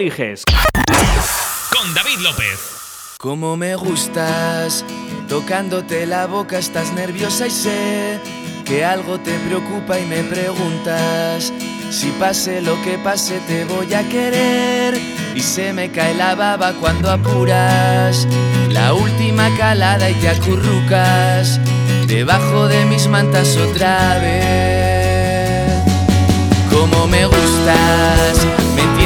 eliges. Con David López. Como me gustas, tocándote la boca estás nerviosa y sé que algo te preocupa y me preguntas si pase lo que pase te voy a querer y se me cae la baba cuando apuras la última calada y te acurrucas debajo de mis mantas otra vez. Como me gustas,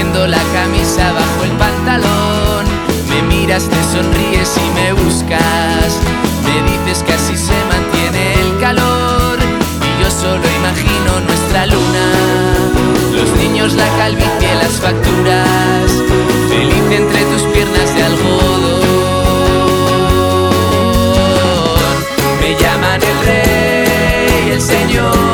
la camisa bajo el pantalón, me miras, te sonríes y me buscas, me dices que así se mantiene el calor. Y yo solo imagino nuestra luna. Los niños, la calvicie, las facturas, feliz entre tus piernas de algodón. Me llaman el rey, el señor,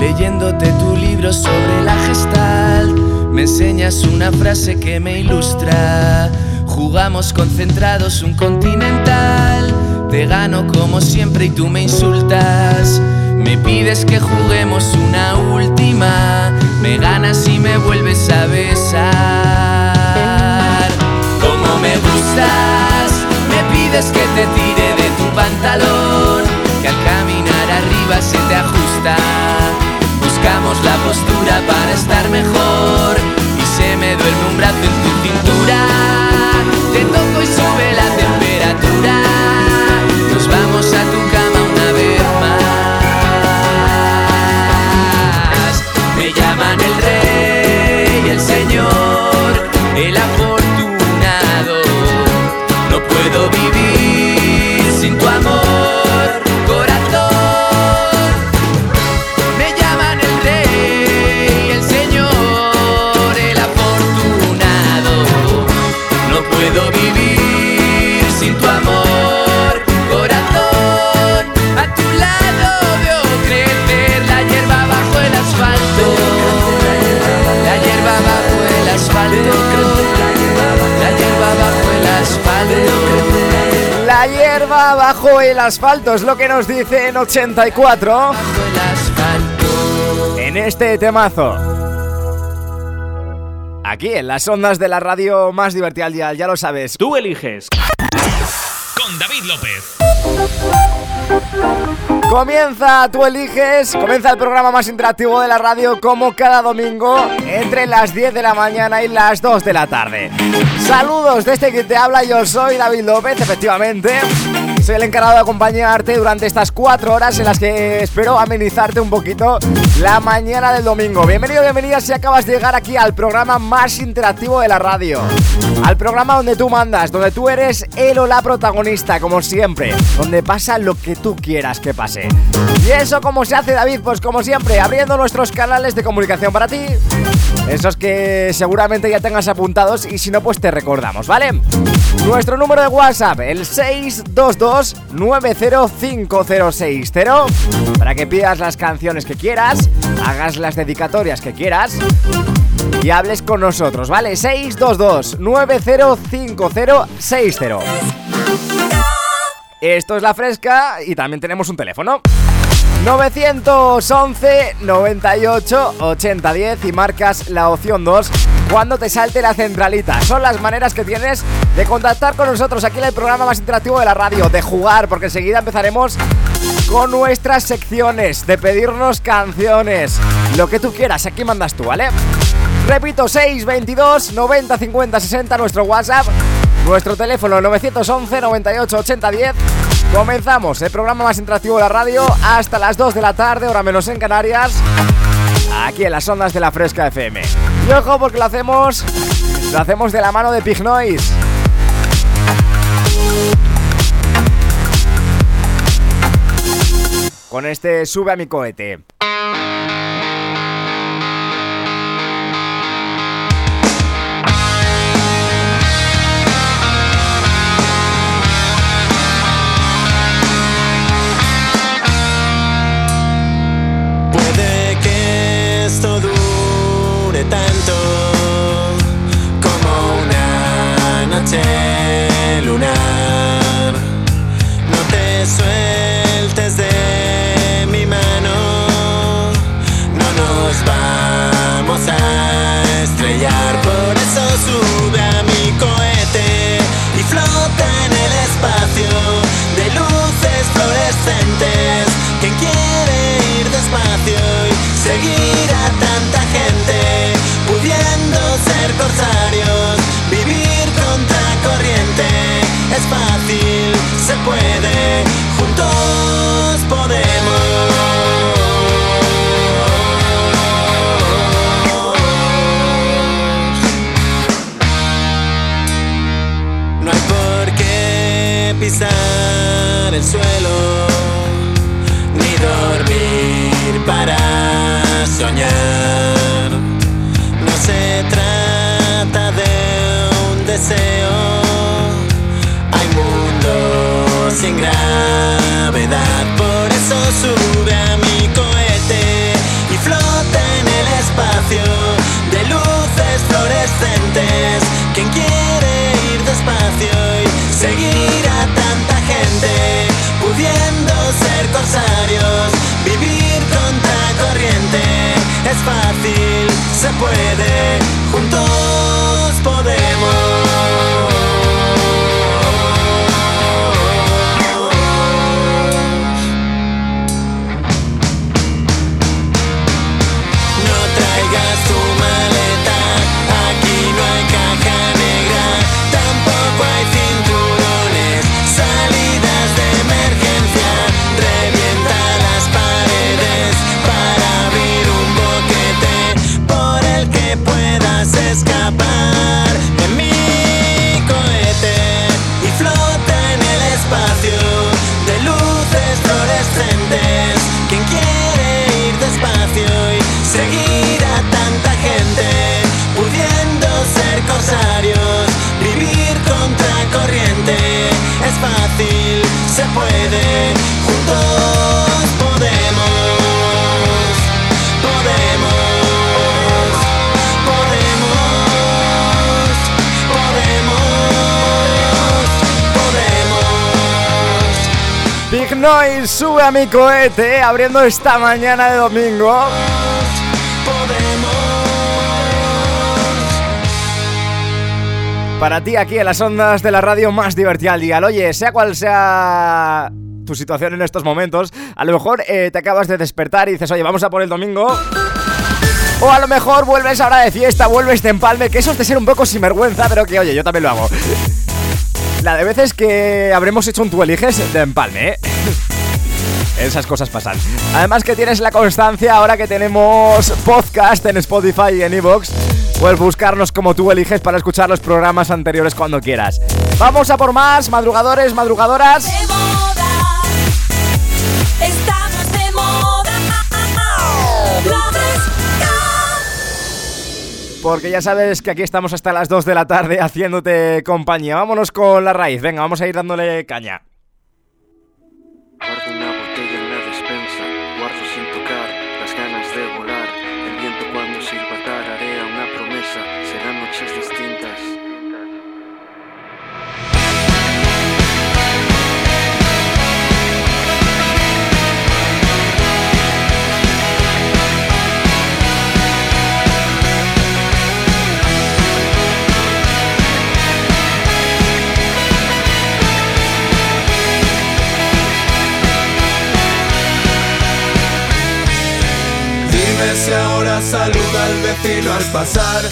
leyéndote tu libro sobre la gestal, me enseñas una frase que me ilustra. Jugamos concentrados un continental, te gano como siempre y tú me insultas. Me pides que juguemos una última, me ganas y me vuelves a besar. Como me gustas, me pides que te tire de tu pantalón, que al caminar arriba se te ajusta. Buscamos la postura para estar mejor y se me duerme un brazo en tu cintura. Te toco y sube la temperatura. Nos vamos a tu cama una vez más. Me llaman el rey, el señor, el afortunado. Hierba bajo el asfalto es lo que nos dice en 84 Bajo el asfalto. en este temazo. Aquí en las ondas de la radio más divertida al día, ya lo sabes. Tú eliges. Con David López. Comienza, tú eliges, comienza el programa más interactivo de la radio como cada domingo entre las 10 de la mañana y las 2 de la tarde. Saludos desde que te habla, yo soy David López, efectivamente. Soy el encargado de acompañarte durante estas 4 horas en las que espero amenizarte un poquito la mañana del domingo. Bienvenido, bienvenida si acabas de llegar aquí al programa más interactivo de la radio. Al programa donde tú mandas, donde tú eres el o la protagonista, como siempre. Donde pasa lo que tú quieras que pase. ¿Y eso cómo se hace, David? Pues como siempre, abriendo nuestros canales de comunicación para ti. Esos que seguramente ya tengas apuntados y si no, pues te recordamos, ¿vale? Nuestro número de WhatsApp, el 622-905060, para que pidas las canciones que quieras, hagas las dedicatorias que quieras y hables con nosotros, ¿vale? 622-905060. Esto es la fresca y también tenemos un teléfono. 911 98 80 10 y marcas la opción 2 cuando te salte la centralita. Son las maneras que tienes de contactar con nosotros aquí en el programa más interactivo de la radio, de jugar, porque enseguida empezaremos con nuestras secciones, de pedirnos canciones, lo que tú quieras, aquí mandas tú, ¿vale? Repito, 622 90 50 60 nuestro WhatsApp, nuestro teléfono 911 98 80 10. Comenzamos el programa más interactivo de la radio hasta las 2 de la tarde, hora menos en Canarias, aquí en las ondas de la Fresca FM. Y ojo porque lo hacemos, lo hacemos de la mano de Pig Noise. Con este sube a mi cohete. can Noise sube a mi cohete abriendo esta mañana de domingo. Para ti aquí en las ondas de la radio más divertida al día. Oye, sea cual sea tu situación en estos momentos, a lo mejor eh, te acabas de despertar y dices, oye, vamos a por el domingo. O a lo mejor vuelves ahora de fiesta, vuelves de empalme, que eso es de ser un poco sinvergüenza, pero que oye, yo también lo hago. La de veces que habremos hecho un tú eliges de empalme, ¿eh? Esas cosas pasan. Además que tienes la constancia ahora que tenemos podcast en Spotify y en Evox Puedes buscarnos como tú eliges para escuchar los programas anteriores cuando quieras. Vamos a por más, madrugadores, madrugadoras. Porque ya sabes que aquí estamos hasta las 2 de la tarde haciéndote compañía. Vámonos con la raíz. Venga, vamos a ir dándole caña. si ahora saluda al vecino al pasar.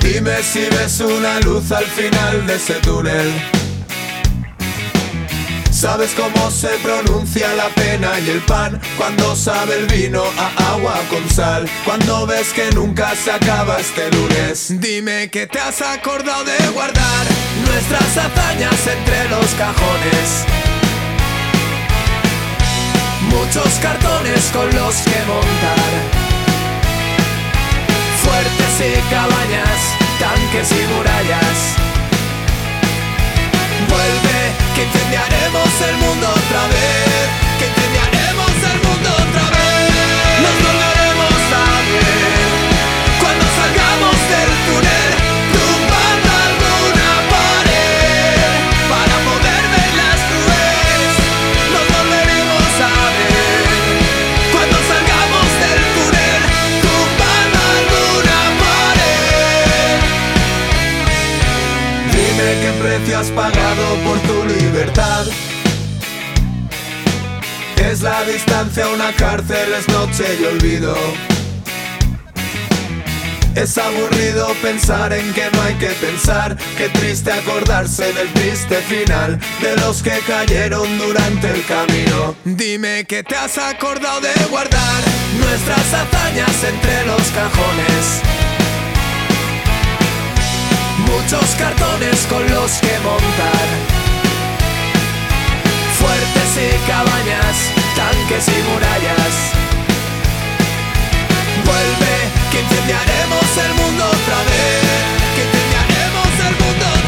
Dime si ves una luz al final de ese túnel. ¿Sabes cómo se pronuncia la pena y el pan? Cuando sabe el vino a agua con sal. Cuando ves que nunca se acaba este lunes. Dime que te has acordado de guardar nuestras hazañas entre los cajones muchos cartones con los que montar. Fuertes y cabañas, tanques y murallas. Vuelve, que incendiaremos el mundo otra vez. Que incendiaremos distancia, una cárcel es noche y olvido. Es aburrido pensar en que no hay que pensar, qué triste acordarse del triste final de los que cayeron durante el camino. Dime que te has acordado de guardar nuestras hazañas entre los cajones. Muchos cartones con los que montar. Fuertes y cabañas, tanques y murallas. Vuelve, que incendiaremos el mundo otra vez. Que incendiaremos el mundo otra vez.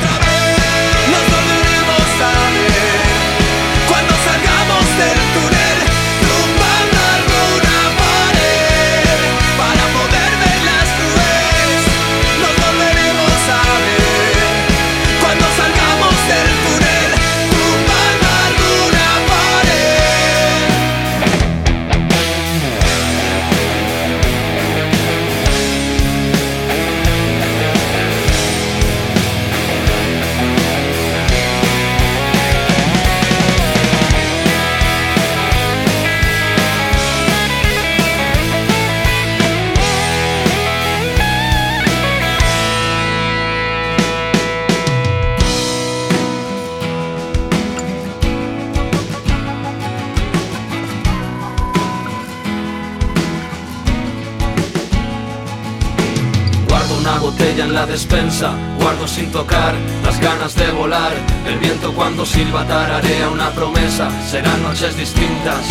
Guardo sin tocar las ganas de volar. El viento cuando silba tararea una promesa, serán noches distintas.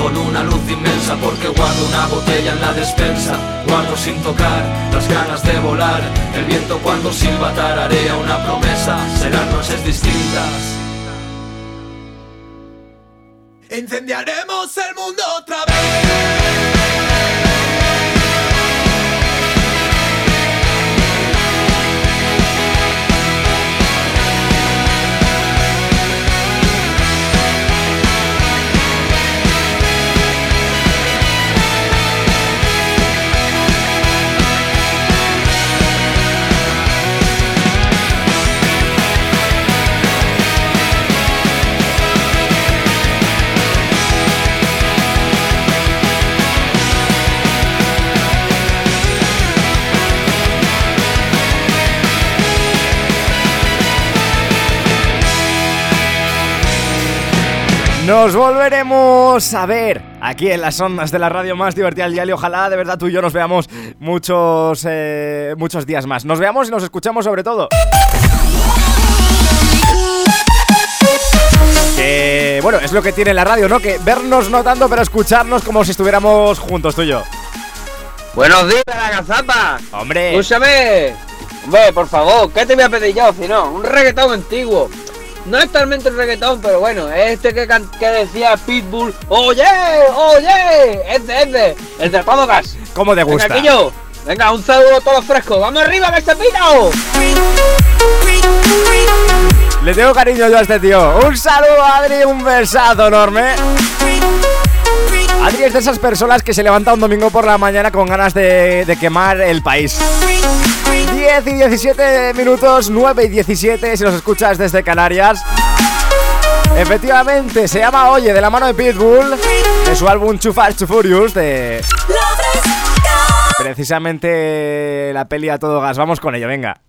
Con una luz inmensa porque guardo una botella en la despensa Guardo sin tocar las ganas de volar El viento cuando silba tararea una promesa Serán noches distintas Incendiaremos el mundo otra Nos volveremos a ver aquí en las ondas de la radio más divertida del día y ojalá de verdad tú y yo nos veamos muchos, eh, muchos días más. Nos veamos y nos escuchamos sobre todo. Que bueno, es lo que tiene la radio, ¿no? Que vernos no tanto, pero escucharnos como si estuviéramos juntos tú y yo. Buenos días, la gazapa. Hombre, Escúchame. Hombre, por favor, ¿qué te voy a pedir yo? Si no, un reggaetón antiguo. No es talmente un reggaetón, pero bueno, este que, que decía Pitbull, oye, oye, este, este, el del podcast. ¿cómo te gusta? Venga, Quillo, venga, un saludo todo fresco. ¡Vamos arriba, que se! Le tengo cariño yo a este tío. Un saludo, Adri, un besazo enorme. Adri es de esas personas que se levanta un domingo por la mañana con ganas de, de quemar el país. 10 y 17 minutos, 9 y 17 si los escuchas desde Canarias. Efectivamente, se llama Oye, de la mano de Pitbull, de su álbum Too Fast, Too Furious, de precisamente la peli a todo gas. Vamos con ello, venga.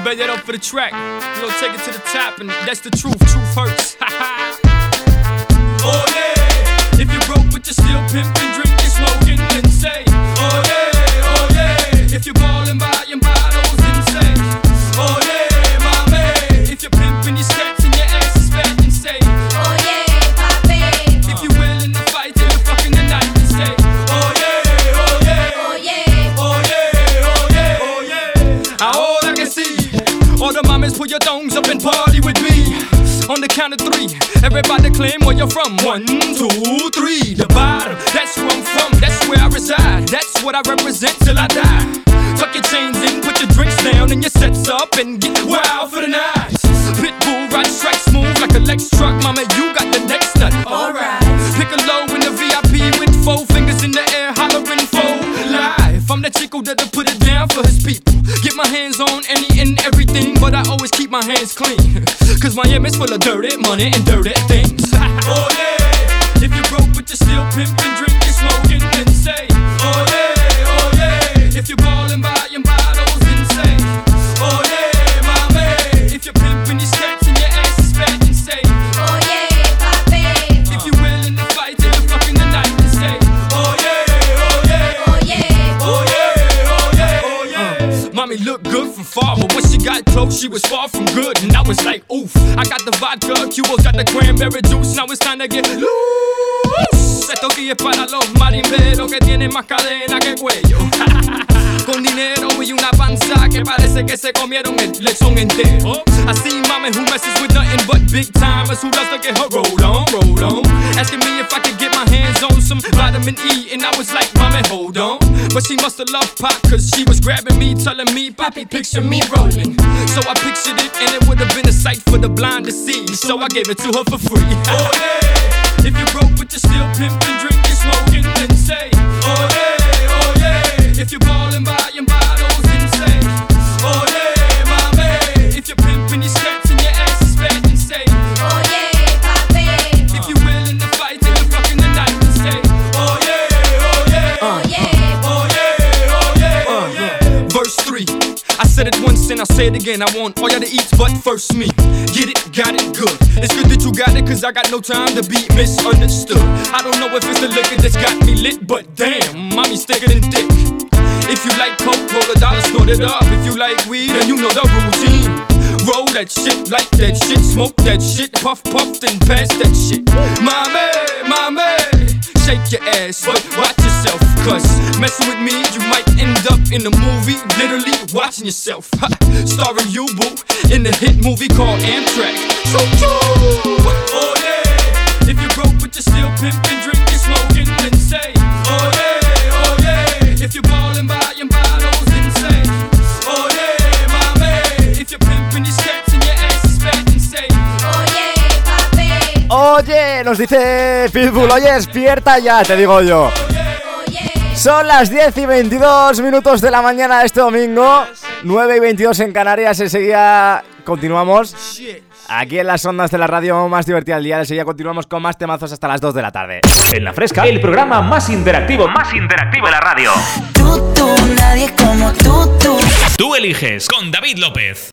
True, bet that up for the track. You gonna take it to the top, and that's the truth. Truth hurts. oh yeah. If you're broke but you're still pimping, drinking, smoking, then say, oh yeah, oh yeah. If you're ballin' buying up and party with me. On the count of three. Everybody claim where you're from. One, two, three. The bottom, that's where I'm from. That's where I reside. That's what I represent till I die. Tuck your chains in, put your drinks down, and your sets up, and get wild for the night. Pitbull ride strike smooth like a Lex truck. Mama, you got the next nut. Alright. Pick a low in the VIP with four fingers in the air, hollering four live. I'm the chico that'll put it down for his people. Get my hands on any but I always keep my hands clean. Cause Miami's full of dirty money and dirty things. oh yeah, if you broke but you're still pimping, got close, she was far from good. And I was like, oof. I got the vodka, Cuba's got the cranberry juice. Now it's time to get loose. Esto aquí es para los marimberos que tienen más cadena que cuello. Con dinero y una panza que parece que se comieron el lechón entero. I see mama who messes with nothing but big timers who loves to get her roll on, roll on. Asking me if I could get my hands on some vitamin E, and I was like, mommy, hold on. But she must have loved pop, cause she was grabbing me, telling me, Poppy, picture me rolling. So I pictured it, and it would have been a sight for the blind to see. So I gave it to her for free. Oh yeah, if you broke but you're still pimping, drinking, smoking, then say, oh yeah, oh yeah. If you're ballin', buying bottles, then say, and I'll say it again. I want all y'all to eat, but first me. Get it, got it, good. It's good that you got it, cause I got no time to be misunderstood. I don't know if it's the liquor that's got me lit, but damn, mommy's thicker than dick. If you like coke, roll a dollar, snort it up. If you like weed, then you know the routine. Roll that shit, like that shit, smoke that shit, puff, puff, then pass that shit. Mommy, mommy, shake your ass, but watch yourself, cause messing with me, you might end up in a movie, literally watching yourself. Ha, starring you, boo, in the hit movie called Amtrak. So, oh yeah, if you're broke but you're still nos dice Pitbull, oye, despierta ya, te digo yo. Son las 10 y 22 minutos de la mañana de este domingo, 9 y 22 en Canarias, enseguida continuamos. Aquí en las ondas de la radio más divertida del día, enseguida continuamos con más temazos hasta las 2 de la tarde. En la fresca, el programa más interactivo, más interactivo de la radio. Tú, tú, nadie como tú, tú. Tú eliges con David López.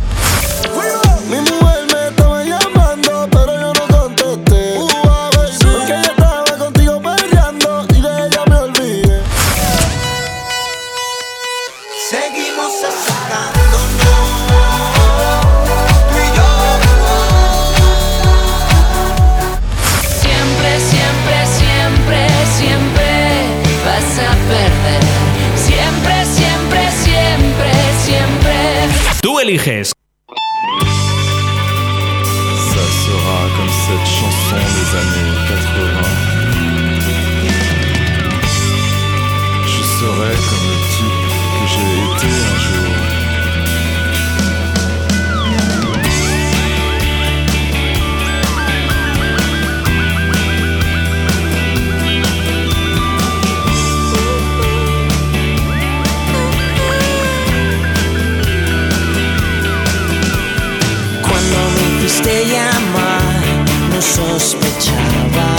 Ça sera comme cette chanson des années 80. Je serai comme le type que j'ai été un jour. Me hiciste llamar, no sospechaba.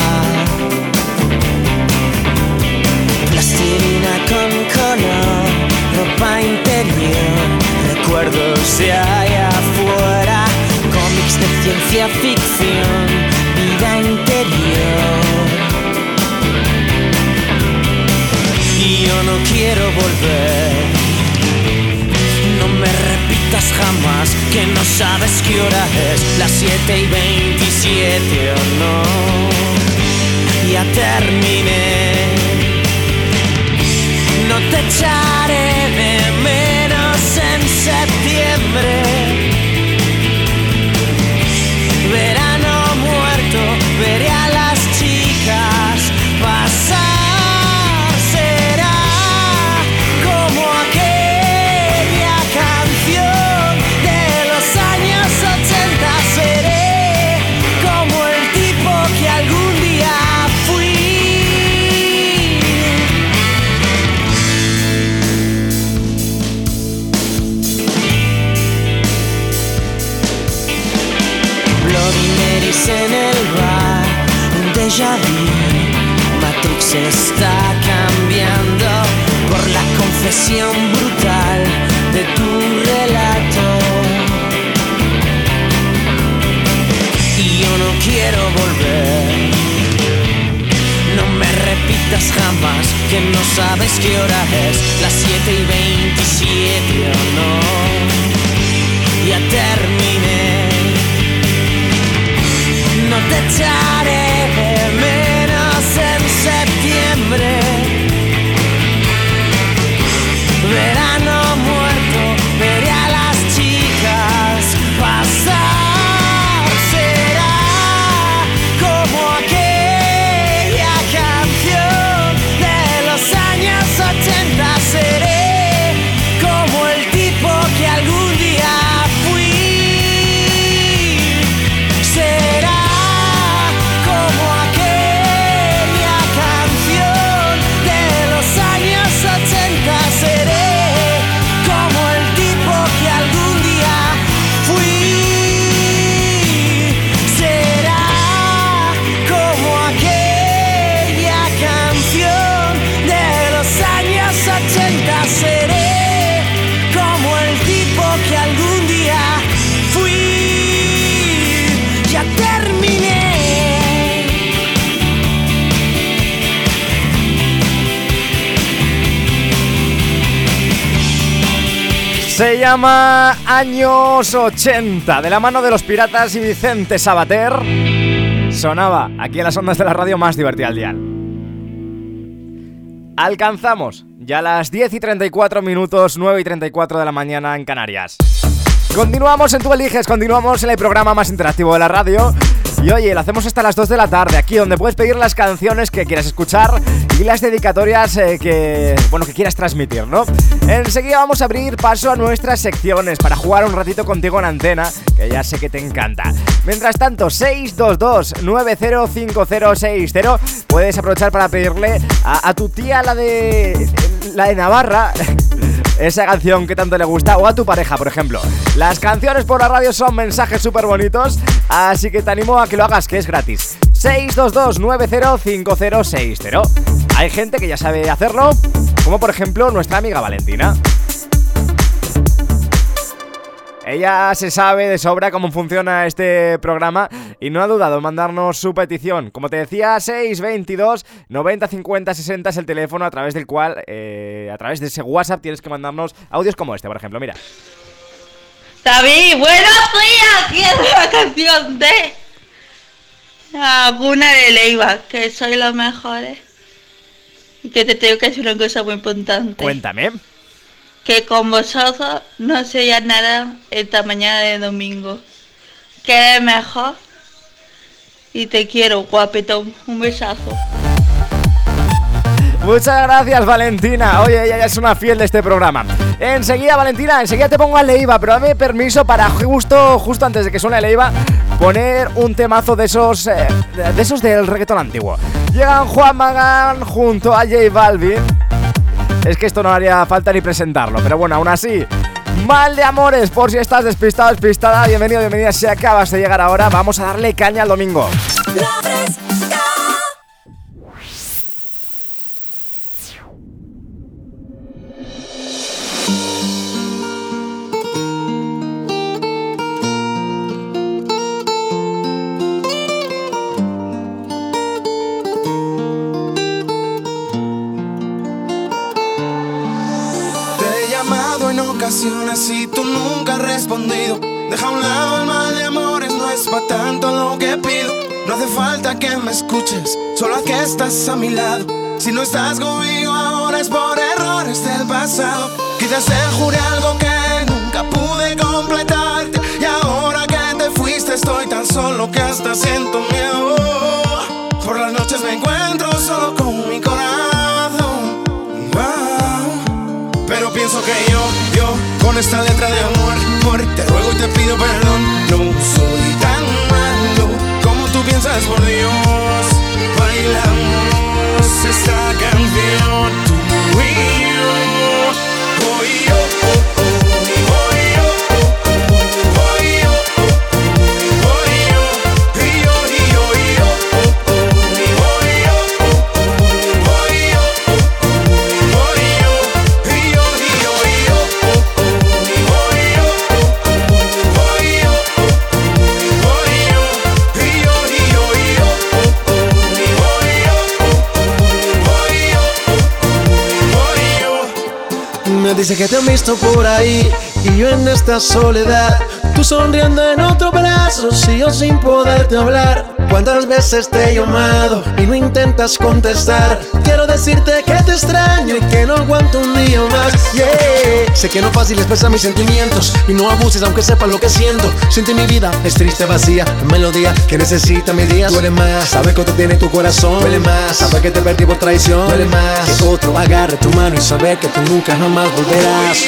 Plastilina con color, ropa interior, recuerdos de allá afuera, cómics de ciencia ficción, vida interior. Y yo no quiero volver. No jamás que no sabes qué hora es, las 7 y 27 o no. Ya terminé. echaré de menos en septiembre. Como Se llama Años 80, de la mano de los piratas y Vicente Sabater. Sonaba aquí en las ondas de la radio más divertida al dial. Alcanzamos ya las 10 y 34 minutos, 9 y 34 de la mañana en Canarias. Continuamos en Tu Eliges, continuamos en el programa más interactivo de la radio. Y oye, lo hacemos hasta las 2 de la tarde, aquí donde puedes pedir las canciones que quieras escuchar y las dedicatorias eh, que, bueno, que quieras transmitir, ¿no? Enseguida vamos a abrir paso a nuestras secciones para jugar un ratito contigo en antena, que ya sé que te encanta. Mientras tanto, 622-905060, puedes aprovechar para pedirle a, a tu tía, la de, la de Navarra, esa canción que tanto le gusta o a tu pareja, por ejemplo. Las canciones por la radio son mensajes súper bonitos, así que te animo a que lo hagas, que es gratis. 622-905060. Hay gente que ya sabe hacerlo, como por ejemplo nuestra amiga Valentina. Ella se sabe de sobra cómo funciona este programa y no ha dudado en mandarnos su petición. Como te decía, 622 90 50 60 es el teléfono a través del cual, eh, a través de ese WhatsApp, tienes que mandarnos audios como este, por ejemplo. Mira. David, buenos días. Quiero la canción de Aguna de Leiva, que soy los mejores. Y que te tengo que decir una cosa muy importante. Cuéntame. Que con vosotros no sería nada esta mañana de domingo. Que eres mejor. Y te quiero, guapetón. Un besazo. Muchas gracias, Valentina. Oye, ella ya es una fiel de este programa. Enseguida, Valentina, enseguida te pongo a Leiva, pero dame permiso para justo, justo antes de que suene Leiva, poner un temazo de esos, eh, de esos del reggaetón antiguo. Llegan Juan Magán junto a J Balvin. Es que esto no haría falta ni presentarlo, pero bueno, aún así. Mal de amores, por si estás despistado, despistada. Bienvenido, bienvenida. Si acabas de llegar ahora, vamos a darle caña al domingo. Escuches, solo haz que estás a mi lado. Si no estás conmigo ahora es por errores de pasado. Quizás te juré algo que nunca pude completarte. Y ahora que te fuiste, estoy tan solo que hasta siento miedo. Por las noches me encuentro solo con mi corazón. Pero pienso que yo, yo, con esta letra de amor, amor, te ruego y te pido perdón. No soy piensas, por Dios. Bailamos esta canción, tú y dice que te han visto por ahí y yo en esta soledad. Tú sonriendo en otro brazo, si yo sin poderte hablar. ¿Cuántas veces te he llamado y no intentas contestar? Quiero decirte que te extraño y que no aguanto un día más. Yeah. Sé que no es fácil expresar mis sentimientos y no abuses aunque sepas lo que siento. Siente mi vida, es triste, vacía, melodía que necesita mis días. Duele más, saber que te tiene tu corazón. Duele más, saber que te perdí por traición. Duele más, que otro agarre tu mano y saber que tú nunca jamás volverás.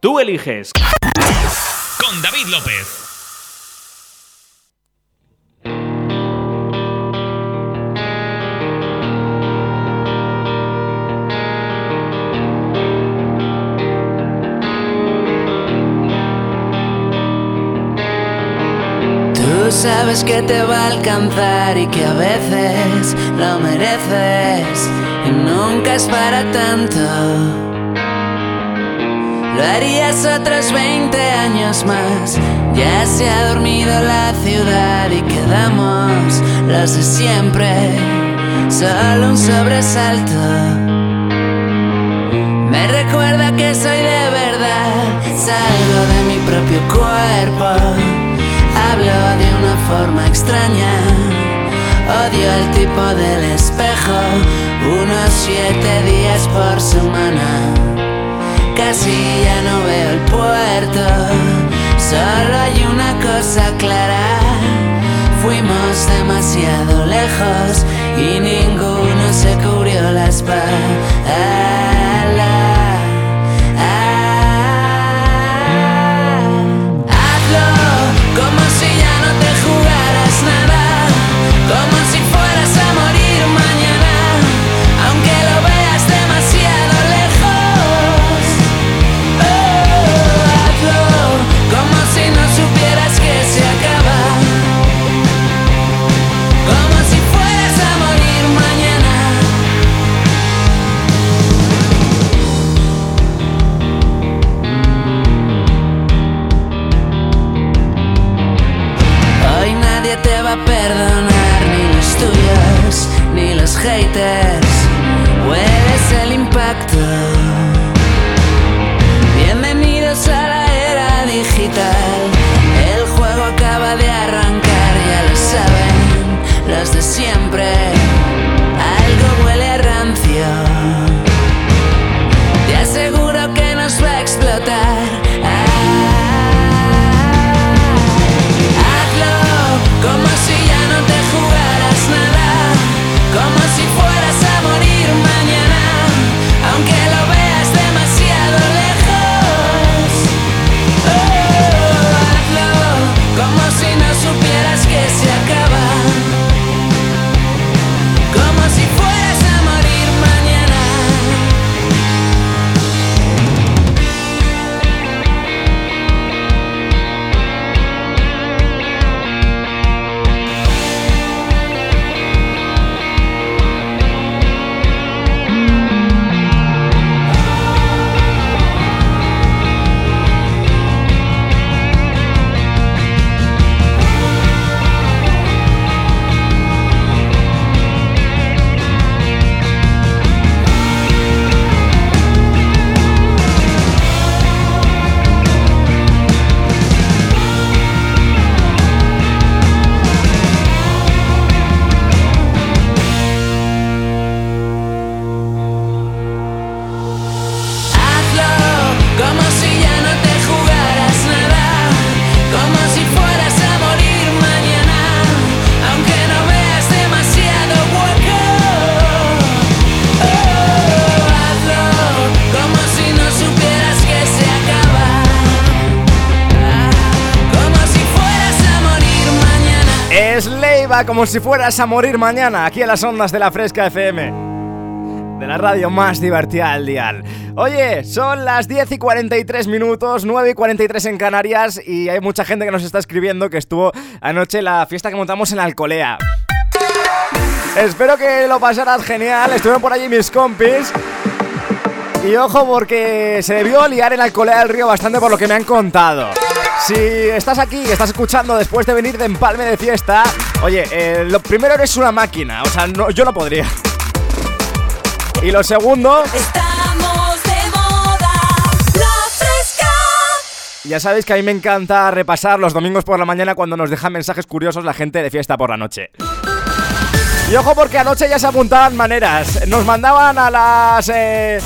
Tú eliges. Con David López. Sabes que te va a alcanzar y que a veces lo mereces y nunca es para tanto. Lo harías otros 20 años más. Ya se ha dormido la ciudad y quedamos los de siempre. Solo un sobresalto. Me recuerda que soy de verdad. Salgo de mi propio cuerpo. Hablo de una forma extraña. Odio el tipo del espejo. Unos siete días por semana. Casi ya no veo el puerto. Solo hay una cosa clara. Fuimos demasiado lejos y ninguno se cubrió la espalda. Perdonar, ni los tuyos, ni los haters. Hueles el impacto. Bienvenidos a la era digital. El juego acaba de arrancar, ya lo saben los de siempre. Como si fueras a morir mañana, aquí en las ondas de la Fresca FM. De la radio más divertida del dial. Oye, son las 10 y 43 minutos, 9 y 43 en Canarias y hay mucha gente que nos está escribiendo que estuvo anoche en la fiesta que montamos en Alcolea. Espero que lo pasaras genial, estuvieron por allí mis compis. Y ojo porque se debió liar en Alcolea del Río bastante por lo que me han contado. Si estás aquí y estás escuchando después de venir de empalme de fiesta, oye, eh, lo primero eres una máquina, o sea, no, yo no podría. Y lo segundo... Estamos de moda, la fresca. Ya sabéis que a mí me encanta repasar los domingos por la mañana cuando nos dejan mensajes curiosos la gente de fiesta por la noche. Y ojo porque anoche ya se apuntaban maneras. Nos mandaban a las... Eh,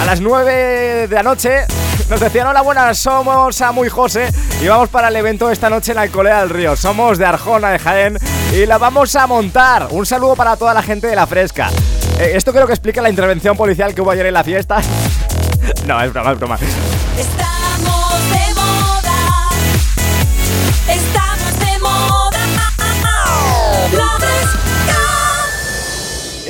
a las 9 de la noche nos decían, hola buenas, somos Samu y José y vamos para el evento esta noche en Alcolea del Río. Somos de Arjona, de Jaén y la vamos a montar. Un saludo para toda la gente de La Fresca. Eh, esto creo que explica la intervención policial que hubo ayer en la fiesta. no, es broma, es broma.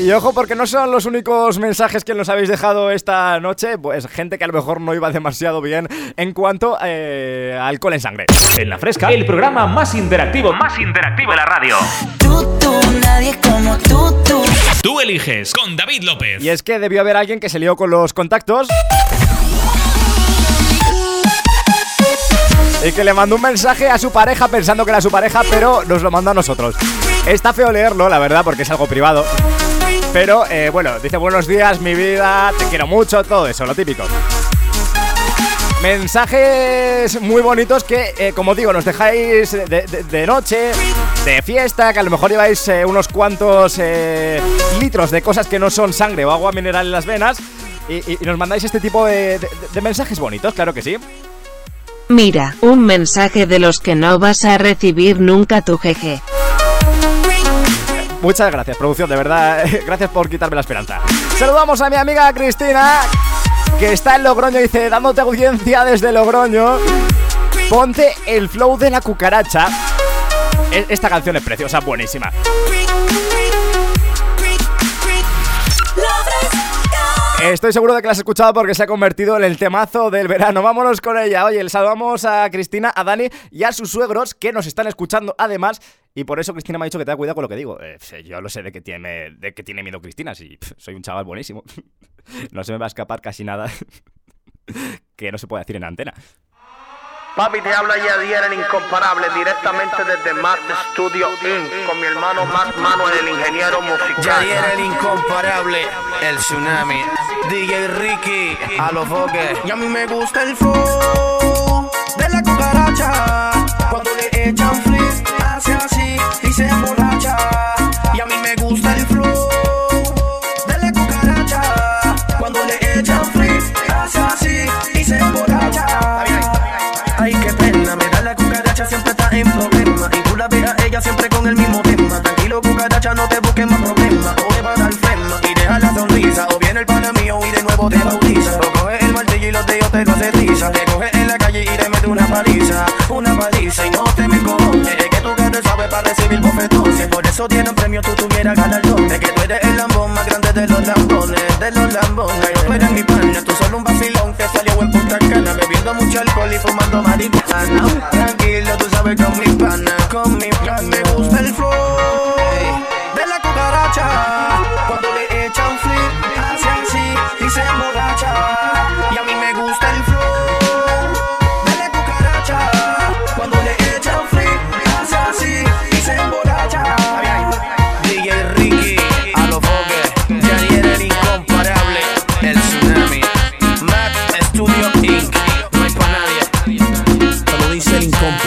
Y ojo, porque no son los únicos mensajes que nos habéis dejado esta noche, pues gente que a lo mejor no iba demasiado bien en cuanto eh, a alcohol en sangre. En la fresca, el programa más interactivo, más interactivo de la radio. Tú, tú, nadie como tú, tú. Tú eliges con David López. Y es que debió haber alguien que se lió con los contactos. Y que le mandó un mensaje a su pareja pensando que era su pareja, pero nos lo mandó a nosotros. Está feo leerlo, la verdad, porque es algo privado. Pero eh, bueno, dice buenos días, mi vida, te quiero mucho, todo eso, lo típico. Mensajes muy bonitos que, eh, como digo, nos dejáis de, noche, de fiesta, que a lo mejor lleváis eh, unos cuantos litros de cosas que no son sangre o agua mineral en las venas y, y- nos mandáis este tipo de- de mensajes bonitos, claro que sí. Mira, un mensaje de los que no vas a recibir nunca tu jeje. Muchas gracias, producción, de verdad. Gracias por quitarme la esperanza. Saludamos a mi amiga Cristina, que está en Logroño dice, dándote audiencia desde Logroño. Ponte el flow de la cucaracha. E- Esta canción es preciosa, buenísima. Estoy seguro de que la has escuchado porque se ha convertido en el temazo del verano. Vámonos con ella. Oye, le saludamos a Cristina, a Dani y a sus suegros que nos están escuchando además. Y por eso Cristina me ha dicho que tenga cuidado con lo que digo. Eh, yo lo sé de que tiene, de que tiene miedo Cristina, si soy un chaval buenísimo. No se me va a escapar casi nada que no se puede decir en antena. Papi, te habla Yadier, el incomparable, directamente desde Matt Studio Inc. Con mi hermano Matt Manuel, el ingeniero musical. Yadier el incomparable, el tsunami. DJ Ricky, a los foques. Y a mí me gusta el flow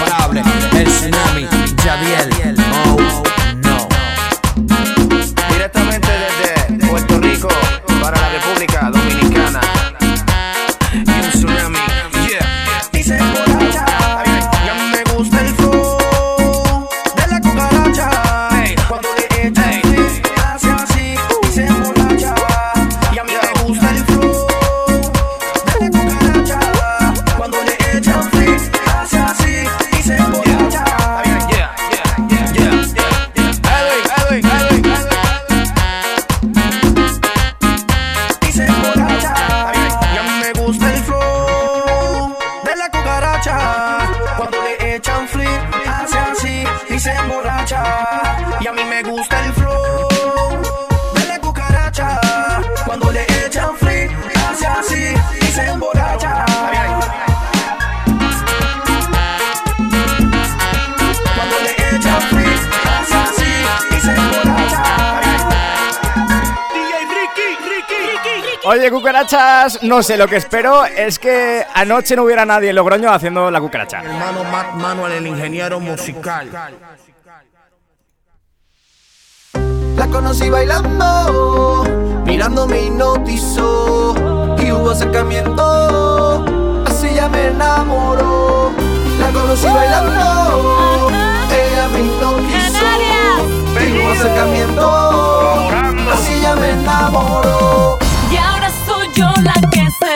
nadie. No sé, lo que espero es que anoche no hubiera nadie en Logroño haciendo la cucaracha. Hermano Matt Manuel, el ingeniero musical. La conocí bailando, mirando me hipnotizó y hubo acercamiento, así ya me enamoró. La conocí bailando, ella me hipnotizó y hubo acercamiento, así ya me enamoró. La que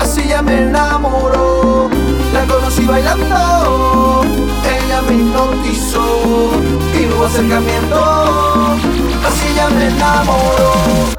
así ya me enamoró. La conocí bailando, ella me hipnotizó y hubo acercamiento, así ya me enamoró.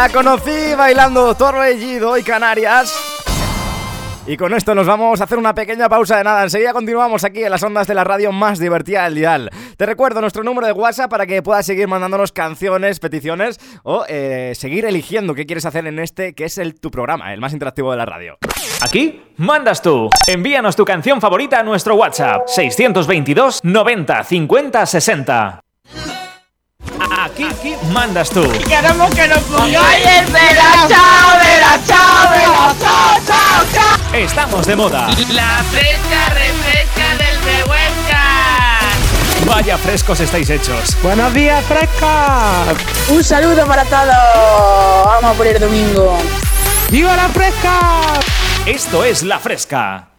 La conocí bailando Torbellido y Canarias. Y con esto nos vamos a hacer una pequeña pausa de nada. Enseguida continuamos aquí en las ondas de la radio más divertida del dial. Te recuerdo nuestro número de WhatsApp para que puedas seguir mandándonos canciones, peticiones o eh, seguir eligiendo qué quieres hacer en este, que es el, tu programa, el más interactivo de la radio. Aquí mandas tú. Envíanos tu canción favorita a nuestro WhatsApp 622 90 50 60. Aquí, aquí mandas tú. Queremos que nos pongáis el vela, chao, vela, chao, vela, chao, chao, chao. Estamos de moda. La fresca refresca del Rehuesca. Vaya frescos estáis hechos. Buenos días, fresca. Un saludo para todos. Vamos por el domingo. ¡Viva la fresca! Esto es La Fresca.